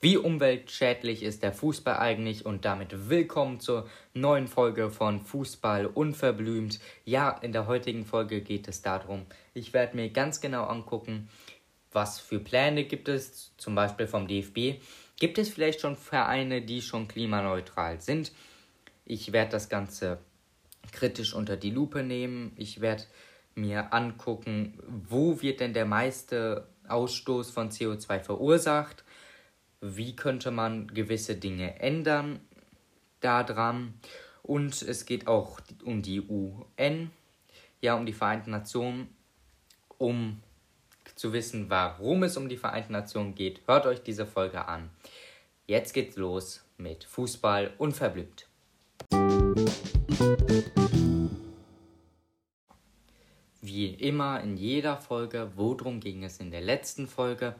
Wie umweltschädlich ist der Fußball eigentlich und damit willkommen zur neuen Folge von Fußball unverblümt. Ja, in der heutigen Folge geht es darum, ich werde mir ganz genau angucken, was für Pläne gibt es, zum Beispiel vom DFB. Gibt es vielleicht schon Vereine, die schon klimaneutral sind? Ich werde das Ganze kritisch unter die Lupe nehmen. Ich werde mir angucken, wo wird denn der meiste Ausstoß von CO2 verursacht wie könnte man gewisse Dinge ändern daran. Und es geht auch um die UN, ja, um die Vereinten Nationen, um zu wissen, warum es um die Vereinten Nationen geht. Hört euch diese Folge an. Jetzt geht's los mit Fußball unverblümt. Wie immer in jeder Folge, worum ging es in der letzten Folge?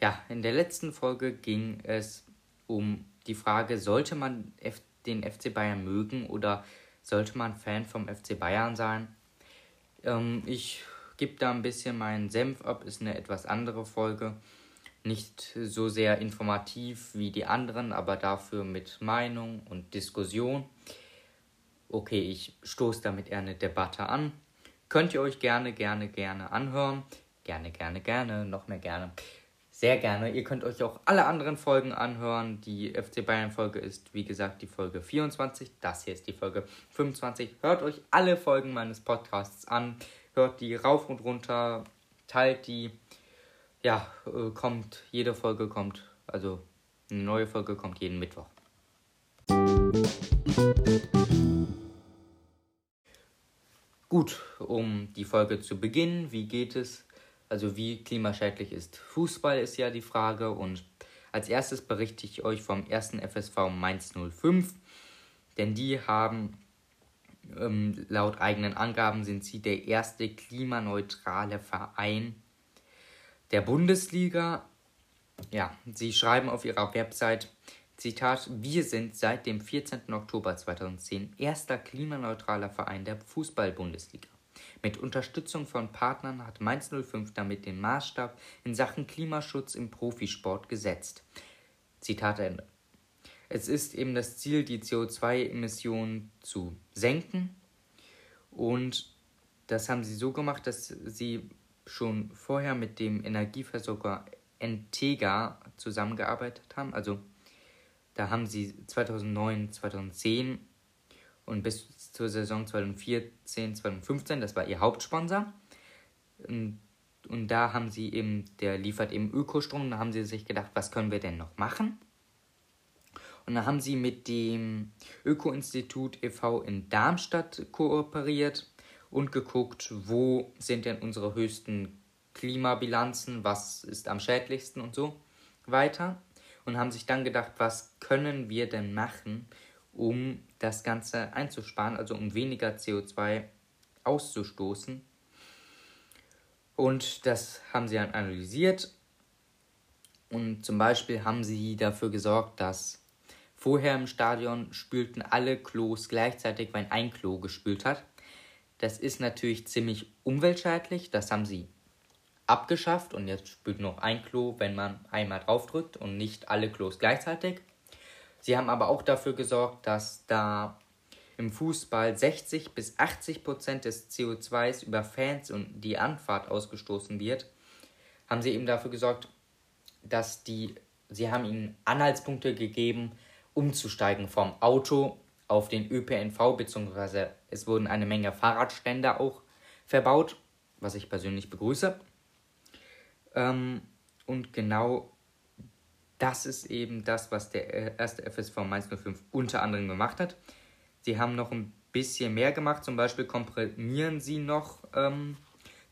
Ja, in der letzten Folge ging es um die Frage, sollte man den FC Bayern mögen oder sollte man Fan vom FC Bayern sein? Ähm, ich gebe da ein bisschen meinen Senf ab, ist eine etwas andere Folge. Nicht so sehr informativ wie die anderen, aber dafür mit Meinung und Diskussion. Okay, ich stoße damit eher eine Debatte an. Könnt ihr euch gerne, gerne, gerne anhören. Gerne, gerne, gerne, noch mehr gerne sehr gerne. Ihr könnt euch auch alle anderen Folgen anhören. Die FC Bayern Folge ist, wie gesagt, die Folge 24. Das hier ist die Folge 25. Hört euch alle Folgen meines Podcasts an. Hört die rauf und runter. Teilt die. Ja, äh, kommt, jede Folge kommt, also eine neue Folge kommt jeden Mittwoch. Gut, um die Folge zu beginnen, wie geht es? Also wie klimaschädlich ist Fußball ist ja die Frage und als erstes berichte ich euch vom ersten FSV Mainz 05, denn die haben ähm, laut eigenen Angaben sind sie der erste klimaneutrale Verein der Bundesliga. Ja, sie schreiben auf ihrer Website, Zitat, wir sind seit dem 14. Oktober 2010 erster klimaneutraler Verein der Fußball-Bundesliga. Mit Unterstützung von Partnern hat Mainz 05 damit den Maßstab in Sachen Klimaschutz im Profisport gesetzt. Zitat Ende. Es ist eben das Ziel, die CO2-Emissionen zu senken. Und das haben sie so gemacht, dass sie schon vorher mit dem Energieversorger Entega zusammengearbeitet haben. Also da haben sie 2009, 2010 und bis zur Saison 2014, 2015, das war ihr Hauptsponsor. Und, und da haben sie eben, der liefert eben Ökostrom, da haben sie sich gedacht, was können wir denn noch machen? Und dann haben sie mit dem Öko-Institut e.V. in Darmstadt kooperiert und geguckt, wo sind denn unsere höchsten Klimabilanzen, was ist am schädlichsten und so weiter. Und haben sich dann gedacht, was können wir denn machen, um das Ganze einzusparen, also um weniger CO2 auszustoßen. Und das haben sie dann analysiert. Und zum Beispiel haben sie dafür gesorgt, dass vorher im Stadion spülten alle Klos gleichzeitig, wenn ein Klo gespült hat. Das ist natürlich ziemlich umweltschädlich. Das haben sie abgeschafft und jetzt spült nur ein Klo, wenn man einmal draufdrückt und nicht alle Klos gleichzeitig. Sie haben aber auch dafür gesorgt, dass da im Fußball 60 bis 80 Prozent des CO2s über Fans und die Anfahrt ausgestoßen wird, haben sie eben dafür gesorgt, dass die, sie haben ihnen Anhaltspunkte gegeben, umzusteigen vom Auto auf den ÖPNV, beziehungsweise es wurden eine Menge Fahrradständer auch verbaut, was ich persönlich begrüße. Ähm, und genau das ist eben das, was der äh, erste FSV Mainz 05 unter anderem gemacht hat. Sie haben noch ein bisschen mehr gemacht, zum Beispiel komprimieren sie noch ähm,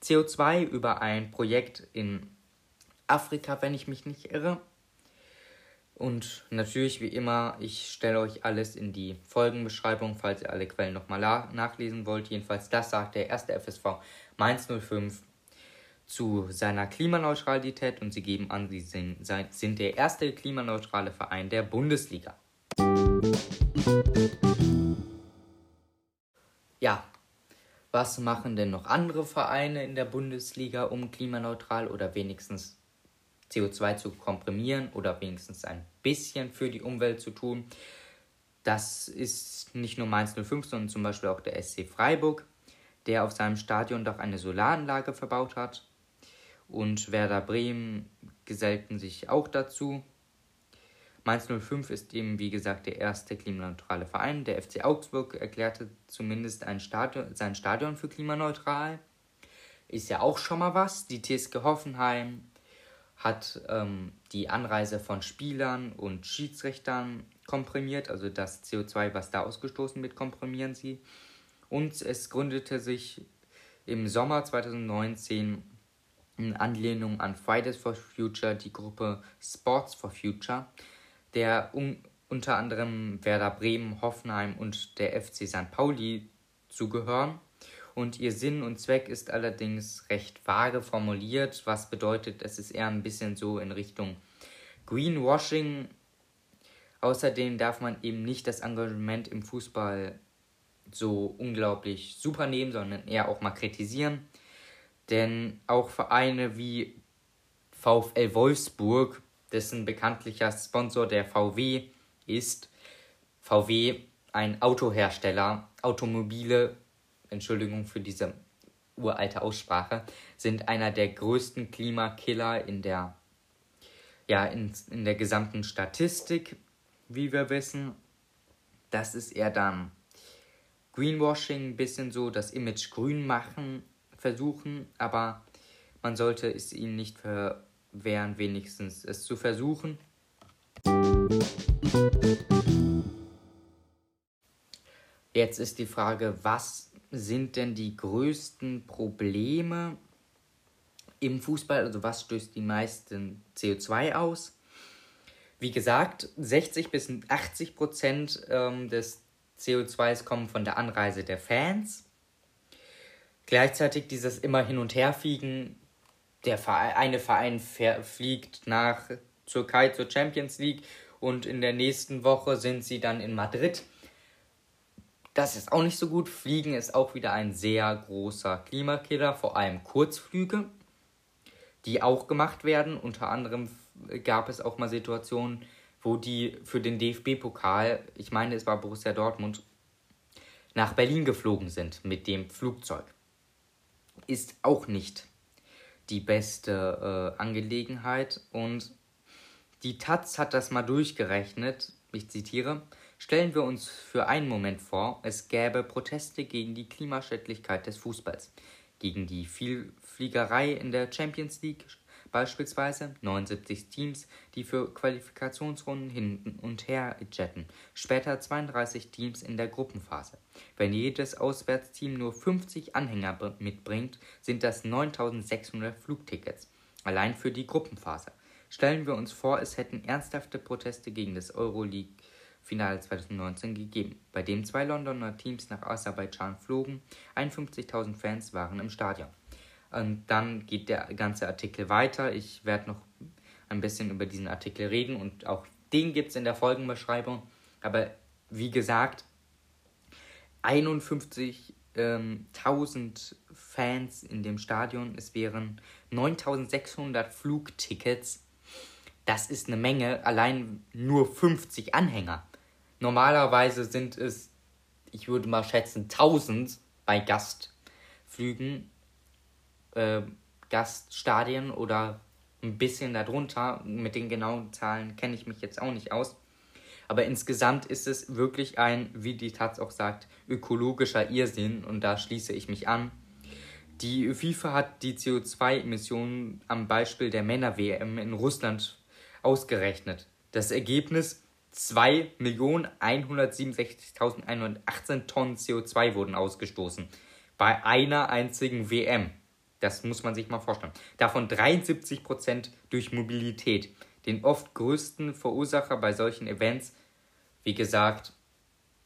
CO2 über ein Projekt in Afrika, wenn ich mich nicht irre. Und natürlich, wie immer, ich stelle euch alles in die Folgenbeschreibung, falls ihr alle Quellen nochmal nachlesen wollt. Jedenfalls, das sagt der erste FSV Mainz 05 zu seiner Klimaneutralität und sie geben an, sie sind, sind der erste klimaneutrale Verein der Bundesliga. Ja, Was machen denn noch andere Vereine in der Bundesliga, um klimaneutral oder wenigstens CO2 zu komprimieren oder wenigstens ein bisschen für die Umwelt zu tun? Das ist nicht nur Mainz 05, sondern zum Beispiel auch der SC Freiburg, der auf seinem Stadion doch eine Solaranlage verbaut hat. Und Werder Bremen gesellten sich auch dazu. Mainz 05 ist eben, wie gesagt, der erste klimaneutrale Verein. Der FC Augsburg erklärte zumindest Stadion, sein Stadion für klimaneutral. Ist ja auch schon mal was. Die TSG Hoffenheim hat ähm, die Anreise von Spielern und Schiedsrichtern komprimiert, also das CO2, was da ausgestoßen wird, komprimieren sie. Und es gründete sich im Sommer 2019 in Anlehnung an Fridays for Future die Gruppe Sports for Future der um, unter anderem Werder Bremen, Hoffenheim und der FC St. Pauli zugehören. Und ihr Sinn und Zweck ist allerdings recht vage formuliert, was bedeutet, es ist eher ein bisschen so in Richtung Greenwashing. Außerdem darf man eben nicht das Engagement im Fußball so unglaublich super nehmen, sondern eher auch mal kritisieren. Denn auch Vereine wie VfL Wolfsburg dessen bekanntlicher Sponsor der VW ist. VW, ein Autohersteller, Automobile, Entschuldigung für diese uralte Aussprache, sind einer der größten Klimakiller in der, ja, in, in der gesamten Statistik, wie wir wissen. Das ist eher dann Greenwashing, ein bisschen so das Image grün machen versuchen, aber man sollte es ihnen nicht ver wären, wenigstens es zu versuchen. Jetzt ist die Frage, was sind denn die größten Probleme im Fußball? Also was stößt die meisten CO2 aus? Wie gesagt, 60 bis 80 Prozent ähm, des CO2s kommen von der Anreise der Fans. Gleichzeitig dieses immer hin und her fliegen der Verein, eine Verein fliegt nach Türkei zur Champions League und in der nächsten Woche sind sie dann in Madrid. Das ist auch nicht so gut. Fliegen ist auch wieder ein sehr großer Klimakiller, vor allem Kurzflüge, die auch gemacht werden. Unter anderem gab es auch mal Situationen, wo die für den DFB-Pokal, ich meine es war Borussia Dortmund, nach Berlin geflogen sind mit dem Flugzeug. Ist auch nicht die beste äh, Angelegenheit. Und die Taz hat das mal durchgerechnet. Ich zitiere. Stellen wir uns für einen Moment vor, es gäbe Proteste gegen die Klimaschädlichkeit des Fußballs, gegen die Vielfliegerei in der Champions League, Beispielsweise 79 Teams, die für Qualifikationsrunden hin und her jetten, später 32 Teams in der Gruppenphase. Wenn jedes Auswärtsteam nur 50 Anhänger mitbringt, sind das 9600 Flugtickets, allein für die Gruppenphase. Stellen wir uns vor, es hätten ernsthafte Proteste gegen das Euroleague Finale 2019 gegeben, bei dem zwei Londoner Teams nach Aserbaidschan flogen. 51.000 Fans waren im Stadion. Und dann geht der ganze Artikel weiter. Ich werde noch ein bisschen über diesen Artikel reden und auch den gibt es in der Folgenbeschreibung. Aber wie gesagt, 51.000 ähm, Fans in dem Stadion. Es wären 9.600 Flugtickets. Das ist eine Menge. Allein nur 50 Anhänger. Normalerweise sind es, ich würde mal schätzen, 1000 bei Gastflügen äh, Gaststadien oder ein bisschen darunter. Mit den genauen Zahlen kenne ich mich jetzt auch nicht aus. Aber insgesamt ist es wirklich ein, wie die Taz auch sagt, ökologischer Irrsinn und da schließe ich mich an. Die FIFA hat die CO2-Emissionen am Beispiel der Männer-WM in Russland ausgerechnet. Das Ergebnis 2.167.118 Tonnen CO2 wurden ausgestoßen. Bei einer einzigen WM. Das muss man sich mal vorstellen. Davon 73% durch Mobilität. Den oft größten Verursacher bei solchen Events, wie gesagt,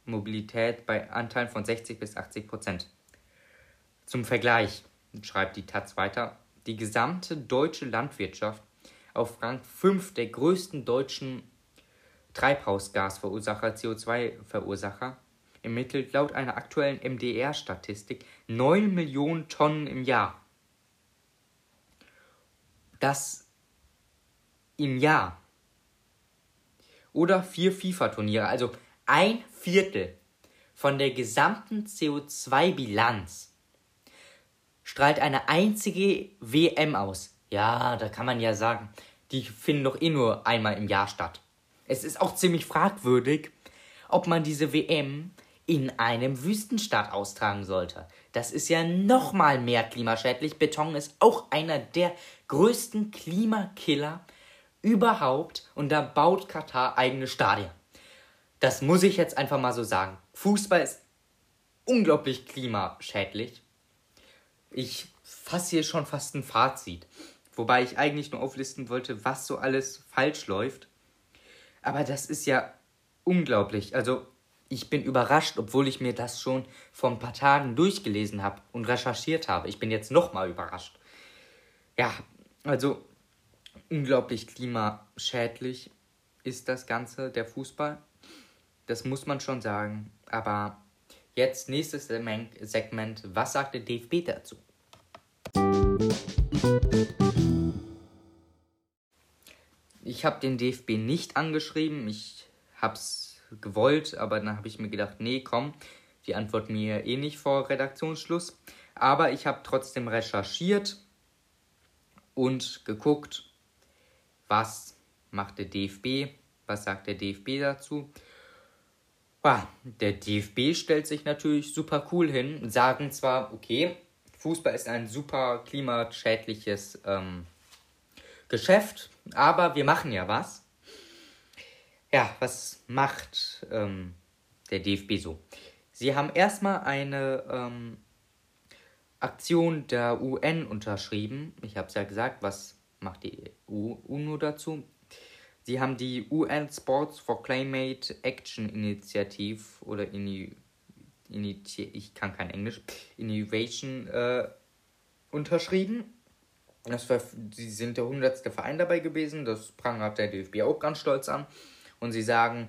Mobilität bei Anteilen von 60 bis 80% Zum Vergleich, schreibt die Taz weiter, die gesamte deutsche Landwirtschaft auf Rang 5 der größten deutschen Treibhausgasverursacher, CO2-Verursacher, ermittelt laut einer aktuellen MDR-Statistik 9 Millionen Tonnen im Jahr. Das im Jahr. Oder vier FIFA-Turniere, also ein Viertel von der gesamten CO2-Bilanz strahlt eine einzige WM aus. Ja, da kann man ja sagen, die finden doch eh nur einmal im Jahr statt. Es ist auch ziemlich fragwürdig, ob man diese WM in einem Wüstenstaat austragen sollte. Das ist ja noch mal mehr klimaschädlich. Beton ist auch einer der größten Klimakiller überhaupt und da baut Katar eigene Stadien. Das muss ich jetzt einfach mal so sagen. Fußball ist unglaublich klimaschädlich. Ich fasse hier schon fast ein Fazit. Wobei ich eigentlich nur auflisten wollte, was so alles falsch läuft. Aber das ist ja unglaublich. Also ich bin überrascht, obwohl ich mir das schon vor ein paar Tagen durchgelesen habe und recherchiert habe. Ich bin jetzt nochmal überrascht. Ja, also unglaublich klimaschädlich ist das Ganze, der Fußball. Das muss man schon sagen. Aber jetzt nächstes Segment. Was sagt der DFB dazu? Ich habe den DFB nicht angeschrieben. Ich habe es gewollt, aber dann habe ich mir gedacht, nee, komm, die antworten mir eh nicht vor Redaktionsschluss. Aber ich habe trotzdem recherchiert und geguckt, was macht der DFB, was sagt der DFB dazu. Der DFB stellt sich natürlich super cool hin, sagen zwar, okay, Fußball ist ein super klimaschädliches ähm, Geschäft, aber wir machen ja was. Ja, was macht ähm, der DFB so? Sie haben erstmal eine ähm, Aktion der UN unterschrieben. Ich habe es ja gesagt, was macht die UNO dazu? Sie haben die UN Sports for Climate Action Initiative oder Ini, Initi ich kann kein Englisch, Innovation äh, unterschrieben. Das war, sie sind der hundertste Verein dabei gewesen, das prangert der DFB auch ganz stolz an. Und sie sagen,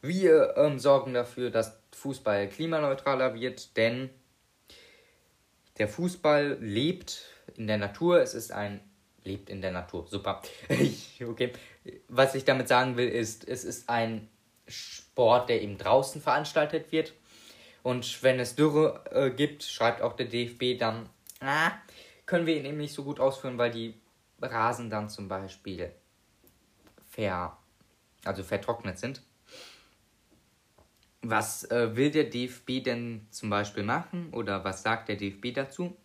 wir ähm, sorgen dafür, dass Fußball klimaneutraler wird, denn der Fußball lebt in der Natur. Es ist ein lebt in der Natur. Super. okay. Was ich damit sagen will, ist, es ist ein Sport, der eben draußen veranstaltet wird. Und wenn es Dürre äh, gibt, schreibt auch der DFB dann, ah, können wir ihn eben nicht so gut ausführen, weil die Rasen dann zum Beispiel ver, also vertrocknet sind. Was äh, will der DFB denn zum Beispiel machen oder was sagt der DFB dazu?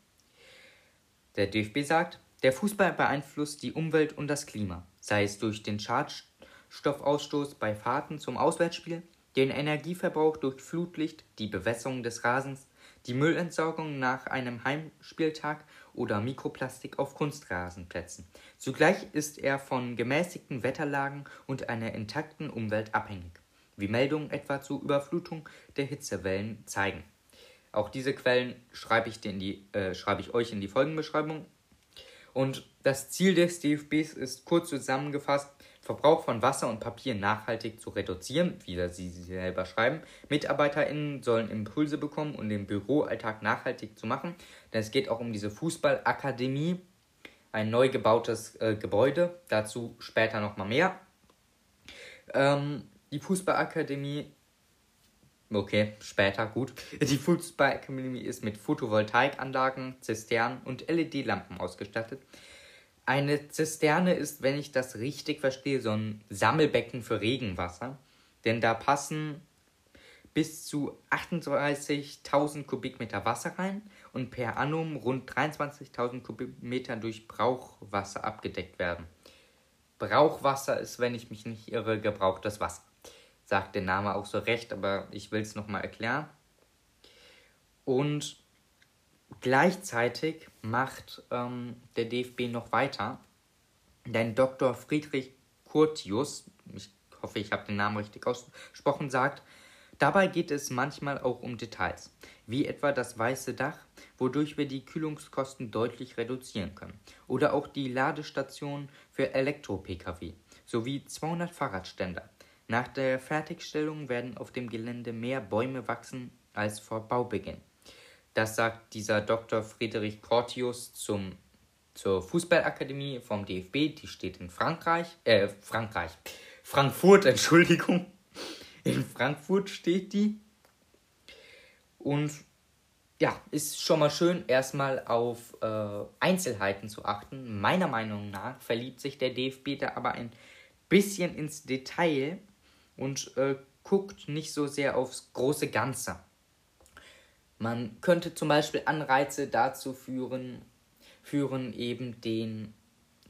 Der DFB sagt, der Fußball beeinflusst die Umwelt und das Klima, sei es durch den Schadstoffausstoß bei Fahrten zum Auswärtsspiel, den Energieverbrauch durch Flutlicht, die Bewässerung des Rasens, die Müllentsorgung nach einem Heimspieltag oder Mikroplastik auf Kunstrasenplätzen. Zugleich ist er von gemäßigten Wetterlagen und einer intakten Umwelt abhängig, wie Meldungen etwa zur Überflutung der Hitzewellen zeigen. Auch diese Quellen schreibe ich, die, äh, schreibe ich euch in die Folgenbeschreibung. Und das Ziel des DFBs ist kurz zusammengefasst, Verbrauch von Wasser und Papier nachhaltig zu reduzieren, wie sie selber schreiben. MitarbeiterInnen sollen Impulse bekommen, um den Büroalltag nachhaltig zu machen. Denn es geht auch um diese Fußballakademie, ein neu gebautes äh, Gebäude. Dazu später nochmal mehr. Ähm, die Fußballakademie Okay, später, gut. Die Fußballakademie ist mit Photovoltaikanlagen, Zisternen und LED-Lampen ausgestattet. Eine Zisterne ist, wenn ich das richtig verstehe, so ein Sammelbecken für Regenwasser. Denn da passen bis zu 38.000 Kubikmeter Wasser rein und per annum rund 23.000 Kubikmeter durch Brauchwasser abgedeckt werden. Brauchwasser ist, wenn ich mich nicht irre, gebrauchtes Wasser. Sagt der Name auch so recht, aber ich will es nochmal erklären. Und Gleichzeitig macht ähm, der DFB noch weiter, denn Dr. Friedrich Curtius, ich hoffe, ich habe den Namen richtig ausgesprochen, sagt, dabei geht es manchmal auch um Details, wie etwa das weiße Dach, wodurch wir die Kühlungskosten deutlich reduzieren können, oder auch die Ladestation für Elektro-Pkw sowie 200 Fahrradständer. Nach der Fertigstellung werden auf dem Gelände mehr Bäume wachsen als vor Baubeginn. Das sagt dieser Dr. Friedrich Cortius zum, zur Fußballakademie vom DFB, die steht in Frankreich, äh, Frankreich, Frankfurt, Entschuldigung. In Frankfurt steht die. Und ja, ist schon mal schön, erstmal auf äh, Einzelheiten zu achten. Meiner Meinung nach verliebt sich der DFB da aber ein bisschen ins Detail und äh, guckt nicht so sehr aufs große Ganze. Man könnte zum Beispiel Anreize dazu führen, führen eben den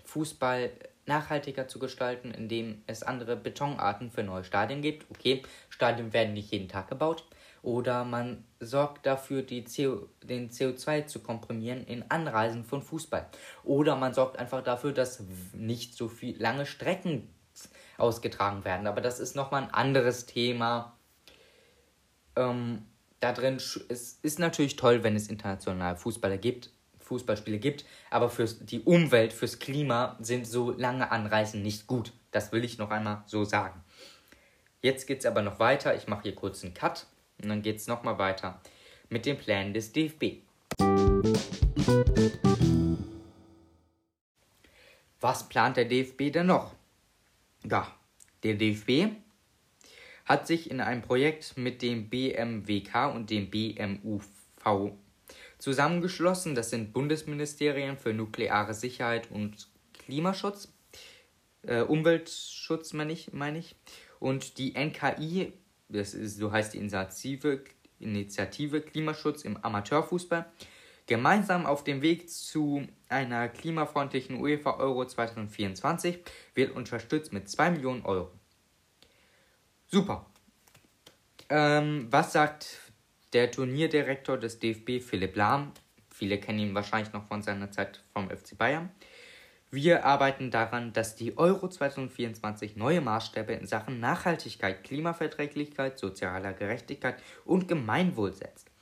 Fußball nachhaltiger zu gestalten, indem es andere Betonarten für neue Stadien gibt. Okay, Stadien werden nicht jeden Tag gebaut. Oder man sorgt dafür, CO, den CO2 zu komprimieren in Anreisen von Fußball. Oder man sorgt einfach dafür, dass nicht so viel lange Strecken ausgetragen werden. Aber das ist nochmal ein anderes Thema. Ähm, da drin es ist natürlich toll, wenn es international Fußballer gibt, Fußballspiele gibt, aber für die Umwelt, fürs Klima sind so lange Anreisen nicht gut. Das will ich noch einmal so sagen. Jetzt geht es aber noch weiter. Ich mache hier kurz einen Cut und dann geht es nochmal weiter mit den Plänen des DFB. Was plant der DFB denn noch? Ja, der DFB hat sich in einem Projekt mit dem BMWK und dem BMUV zusammengeschlossen. Das sind Bundesministerien für nukleare Sicherheit und Klimaschutz, äh, Umweltschutz meine ich, mein ich, und die NKI, das ist, so heißt die Initiative, Initiative Klimaschutz im Amateurfußball, gemeinsam auf dem Weg zu einer klimafreundlichen UEFA Euro 2024 wird unterstützt mit 2 Millionen Euro. Super. Ähm, was sagt der Turnierdirektor des DFB, Philipp Lahm? Viele kennen ihn wahrscheinlich noch von seiner Zeit vom FC Bayern. Wir arbeiten daran, dass die Euro 2024 neue Maßstäbe in Sachen Nachhaltigkeit, Klimaverträglichkeit, sozialer Gerechtigkeit und Gemeinwohl setzt.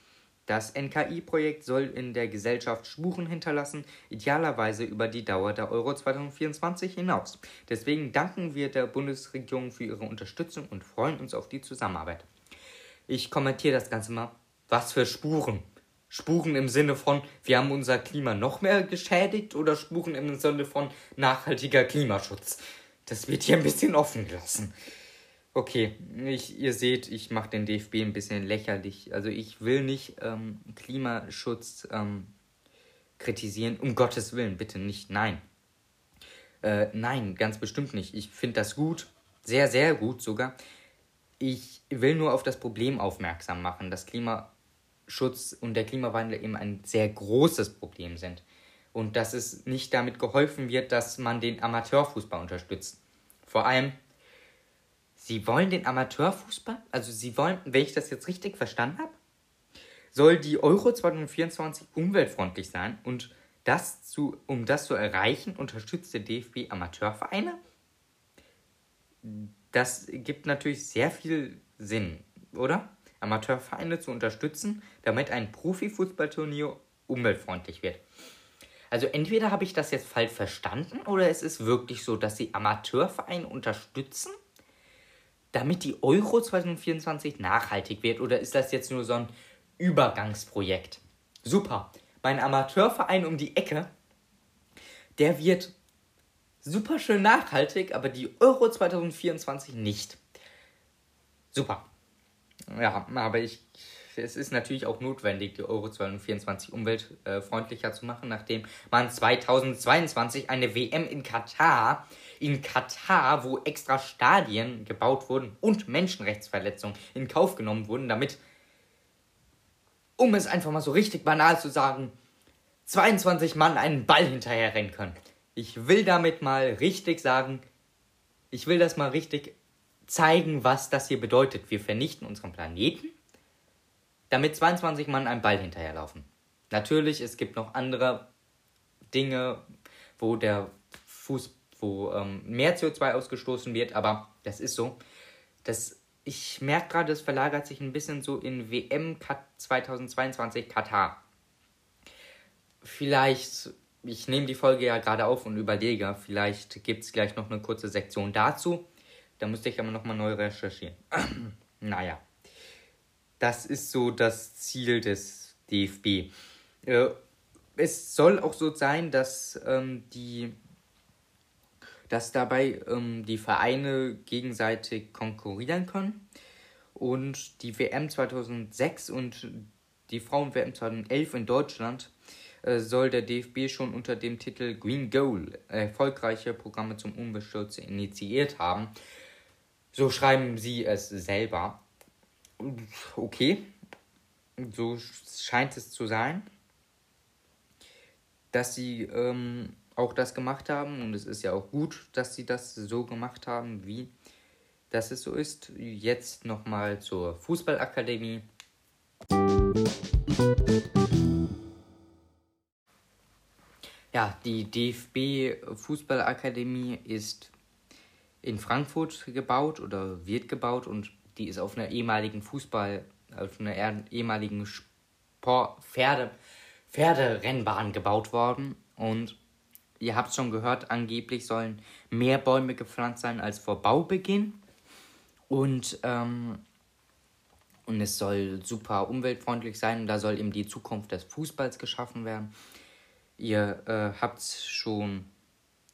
Das NKI-Projekt soll in der Gesellschaft Spuren hinterlassen, idealerweise über die Dauer der Euro 2024 hinaus. Deswegen danken wir der Bundesregierung für ihre Unterstützung und freuen uns auf die Zusammenarbeit. Ich kommentiere das Ganze mal. Was für Spuren? Spuren im Sinne von, wir haben unser Klima noch mehr geschädigt oder Spuren im Sinne von nachhaltiger Klimaschutz? Das wird hier ein bisschen offen gelassen. Okay, ich, ihr seht, ich mache den DFB ein bisschen lächerlich. Also ich will nicht ähm, Klimaschutz ähm, kritisieren. Um Gottes Willen, bitte nicht. Nein. Äh, nein, ganz bestimmt nicht. Ich finde das gut. Sehr, sehr gut sogar. Ich will nur auf das Problem aufmerksam machen, dass Klimaschutz und der Klimawandel eben ein sehr großes Problem sind. Und dass es nicht damit geholfen wird, dass man den Amateurfußball unterstützt. Vor allem Sie wollen den Amateurfußball, also Sie wollen, wenn ich das jetzt richtig verstanden habe, soll die Euro 2024 umweltfreundlich sein und das zu, um das zu erreichen, unterstützt der DFB Amateurvereine? Das gibt natürlich sehr viel Sinn, oder? Amateurvereine zu unterstützen, damit ein Profifußballturnier umweltfreundlich wird. Also entweder habe ich das jetzt falsch verstanden oder es ist wirklich so, dass sie Amateurvereine unterstützen damit die Euro 2024 nachhaltig wird? Oder ist das jetzt nur so ein Übergangsprojekt? Super. Mein Amateurverein um die Ecke, der wird super schön nachhaltig, aber die Euro 2024 nicht. Super. Ja, aber ich, es ist natürlich auch notwendig, die Euro 2024 umweltfreundlicher zu machen, nachdem man 2022 eine WM in Katar in Katar, wo extra Stadien gebaut wurden und Menschenrechtsverletzungen in Kauf genommen wurden, damit, um es einfach mal so richtig banal zu sagen, 22 Mann einen Ball hinterher rennen können. Ich will damit mal richtig sagen, ich will das mal richtig zeigen, was das hier bedeutet. Wir vernichten unseren Planeten, damit 22 Mann einen Ball hinterherlaufen. Natürlich, es gibt noch andere Dinge, wo der Fußball wo ähm, mehr CO2 ausgestoßen wird, aber das ist so. Das, ich merke gerade, es verlagert sich ein bisschen so in WM 2022 Katar. Vielleicht, ich nehme die Folge ja gerade auf und überlege, vielleicht gibt es gleich noch eine kurze Sektion dazu. Da musste ich aber nochmal neu recherchieren. naja. Das ist so das Ziel des DFB. Äh, es soll auch so sein, dass ähm, die dass dabei ähm, die Vereine gegenseitig konkurrieren können. Und die WM 2006 und die Frauen-WM 2011 in Deutschland äh, soll der DFB schon unter dem Titel Green Goal erfolgreiche Programme zum Umweltschutz initiiert haben. So schreiben sie es selber. Okay, so scheint es zu sein, dass sie ähm, auch das gemacht haben. Und es ist ja auch gut, dass sie das so gemacht haben, wie das es so ist. Jetzt nochmal zur Fußballakademie. Ja, die DFB Fußballakademie ist in Frankfurt gebaut oder wird gebaut und die ist auf einer ehemaligen Fußball, auf einer ehemaligen Sport, Pferde, Pferderennbahn gebaut worden und ihr habt schon gehört, angeblich sollen mehr Bäume gepflanzt sein als vor Baubeginn. Und, ähm, und es soll super umweltfreundlich sein da soll eben die Zukunft des Fußballs geschaffen werden. Ihr äh, habt es schon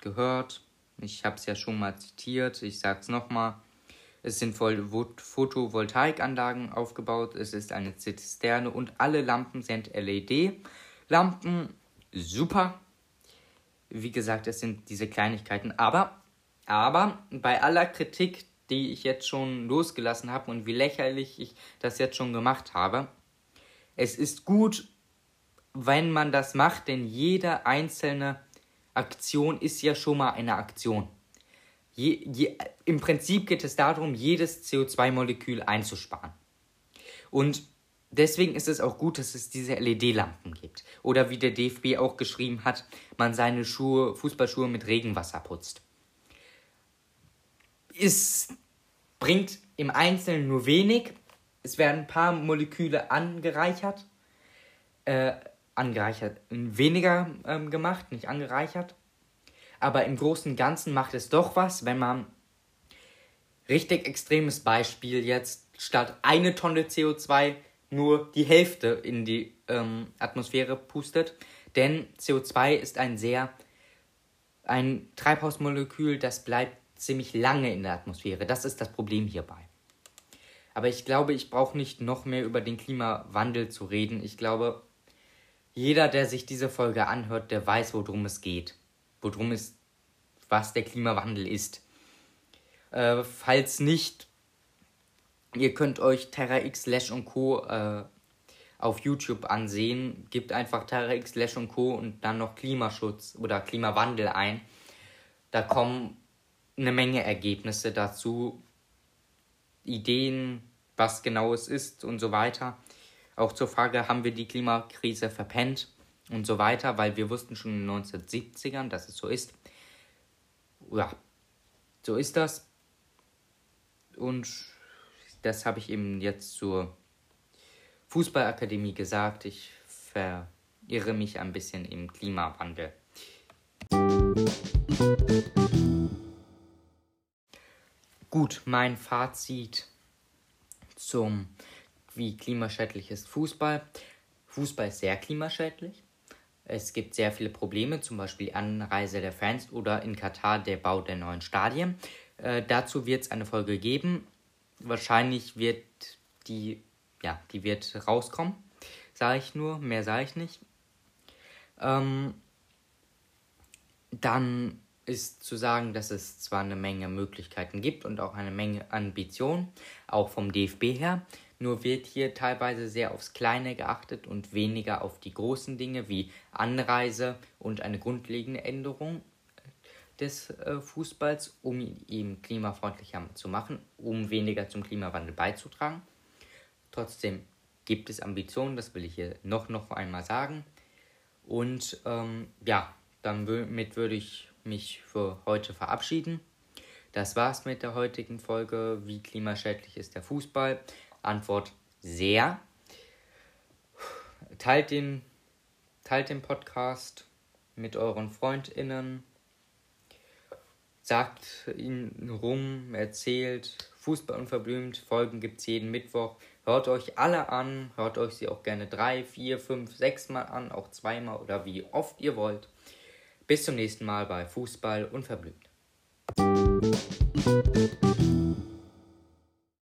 gehört, ich habe es ja schon mal zitiert, ich sage es nochmal. Es sind Photovoltaikanlagen aufgebaut, es ist eine Zisterne und alle Lampen sind LED-Lampen. Super, wie gesagt, es sind diese Kleinigkeiten. Aber, aber bei aller Kritik, die ich jetzt schon losgelassen habe und wie lächerlich ich das jetzt schon gemacht habe, es ist gut, wenn man das macht, denn jede einzelne Aktion ist ja schon mal eine Aktion. Je, je, Im Prinzip geht es darum, jedes CO2-Molekül einzusparen. Und deswegen ist es auch gut, dass es diese LED-Lampen gibt. Oder wie der DFB auch geschrieben hat, man seine Schuhe, Fußballschuhe mit Regenwasser putzt. Es bringt im Einzelnen nur wenig. Es werden ein paar Moleküle angereichert. Äh, angereichert, weniger ähm, gemacht, nicht angereichert. Aber im Großen und Ganzen macht es doch was, wenn man richtig extremes Beispiel jetzt statt eine Tonne CO2 nur die Hälfte in die ähm, Atmosphäre pustet. Denn CO2 ist ein sehr ein Treibhausmolekül, das bleibt ziemlich lange in der Atmosphäre. Das ist das Problem hierbei. Aber ich glaube, ich brauche nicht noch mehr über den Klimawandel zu reden. Ich glaube, jeder, der sich diese Folge anhört, der weiß, worum es geht. Worum es, was der Klimawandel ist. Äh, falls nicht, Ihr könnt euch Terra X Slash und Co. Äh, auf YouTube ansehen. Gebt einfach Terra X Slash und Co. und dann noch Klimaschutz oder Klimawandel ein. Da kommen eine Menge Ergebnisse dazu. Ideen, was genau es ist und so weiter. Auch zur Frage, haben wir die Klimakrise verpennt und so weiter, weil wir wussten schon in den 1970ern, dass es so ist. Ja, so ist das. Und das habe ich eben jetzt zur Fußballakademie gesagt. Ich verirre mich ein bisschen im Klimawandel. Gut, mein Fazit zum wie klimaschädlich ist Fußball. Fußball ist sehr klimaschädlich. Es gibt sehr viele Probleme, zum Beispiel Anreise der Fans oder in Katar der Bau der neuen Stadien. Äh, dazu wird es eine Folge geben wahrscheinlich wird die, ja, die wird rauskommen. Sage ich nur, mehr sage ich nicht. Ähm, dann ist zu sagen, dass es zwar eine Menge Möglichkeiten gibt und auch eine Menge Ambition, auch vom DFB her, nur wird hier teilweise sehr aufs Kleine geachtet und weniger auf die großen Dinge wie Anreise und eine grundlegende Änderung des äh, Fußballs, um ihn klimafreundlicher zu machen, um weniger zum Klimawandel beizutragen. Trotzdem gibt es Ambitionen, das will ich hier noch, noch einmal sagen. Und ähm, ja, damit würde ich mich für heute verabschieden. Das war's mit der heutigen Folge. Wie klimaschädlich ist der Fußball? Antwort sehr. Teilt den, teilt den Podcast mit euren FreundInnen sagt ihn rum, erzählt. Fußball unverblümt, Folgen gibt es jeden Mittwoch. Hört euch alle an, hört euch sie auch gerne drei, vier, fünf, sechs Mal an, auch zweimal oder wie oft ihr wollt. Bis zum nächsten Mal bei Fußball unverblümt.